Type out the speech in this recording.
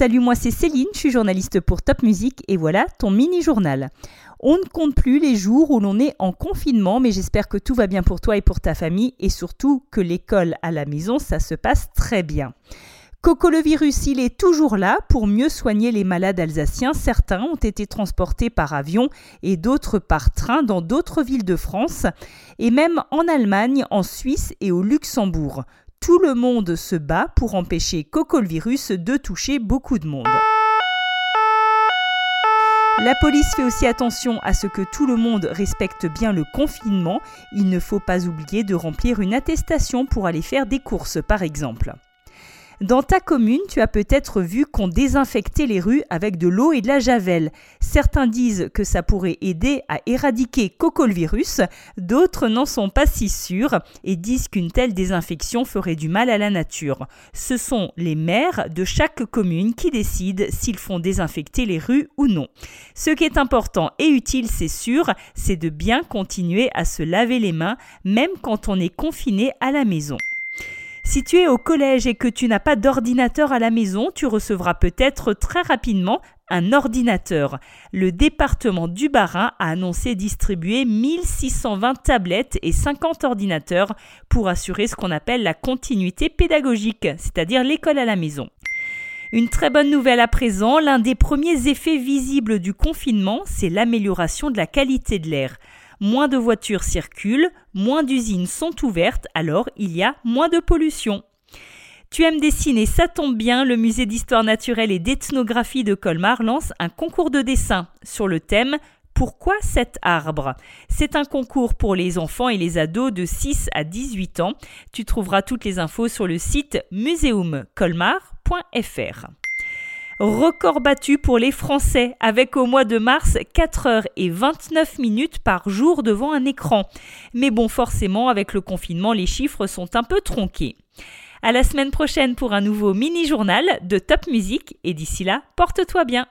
Salut, moi c'est Céline, je suis journaliste pour Top Music et voilà ton mini-journal. On ne compte plus les jours où l'on est en confinement, mais j'espère que tout va bien pour toi et pour ta famille et surtout que l'école à la maison, ça se passe très bien. Coco le virus, il est toujours là pour mieux soigner les malades alsaciens. Certains ont été transportés par avion et d'autres par train dans d'autres villes de France et même en Allemagne, en Suisse et au Luxembourg. Tout le monde se bat pour empêcher Coco le virus de toucher beaucoup de monde. La police fait aussi attention à ce que tout le monde respecte bien le confinement. Il ne faut pas oublier de remplir une attestation pour aller faire des courses par exemple. Dans ta commune, tu as peut-être vu qu'on désinfectait les rues avec de l'eau et de la javel. Certains disent que ça pourrait aider à éradiquer cocolvirus, d'autres n'en sont pas si sûrs et disent qu'une telle désinfection ferait du mal à la nature. Ce sont les maires de chaque commune qui décident s'ils font désinfecter les rues ou non. Ce qui est important et utile, c'est sûr, c'est de bien continuer à se laver les mains, même quand on est confiné à la maison. Si tu es au collège et que tu n'as pas d'ordinateur à la maison, tu recevras peut-être très rapidement un ordinateur. Le département du Bas-Rhin a annoncé distribuer 1620 tablettes et 50 ordinateurs pour assurer ce qu'on appelle la continuité pédagogique, c'est-à-dire l'école à la maison. Une très bonne nouvelle à présent, l'un des premiers effets visibles du confinement, c'est l'amélioration de la qualité de l'air. Moins de voitures circulent, moins d'usines sont ouvertes, alors il y a moins de pollution. Tu aimes dessiner, ça tombe bien, le musée d'histoire naturelle et d'ethnographie de Colmar lance un concours de dessin sur le thème pourquoi cet arbre? C'est un concours pour les enfants et les ados de 6 à 18 ans. Tu trouveras toutes les infos sur le site museumcolmar.fr. Record battu pour les Français avec au mois de mars 4 heures et 29 minutes par jour devant un écran. Mais bon, forcément, avec le confinement, les chiffres sont un peu tronqués. À la semaine prochaine pour un nouveau mini-journal de Top Music et d'ici là, porte-toi bien.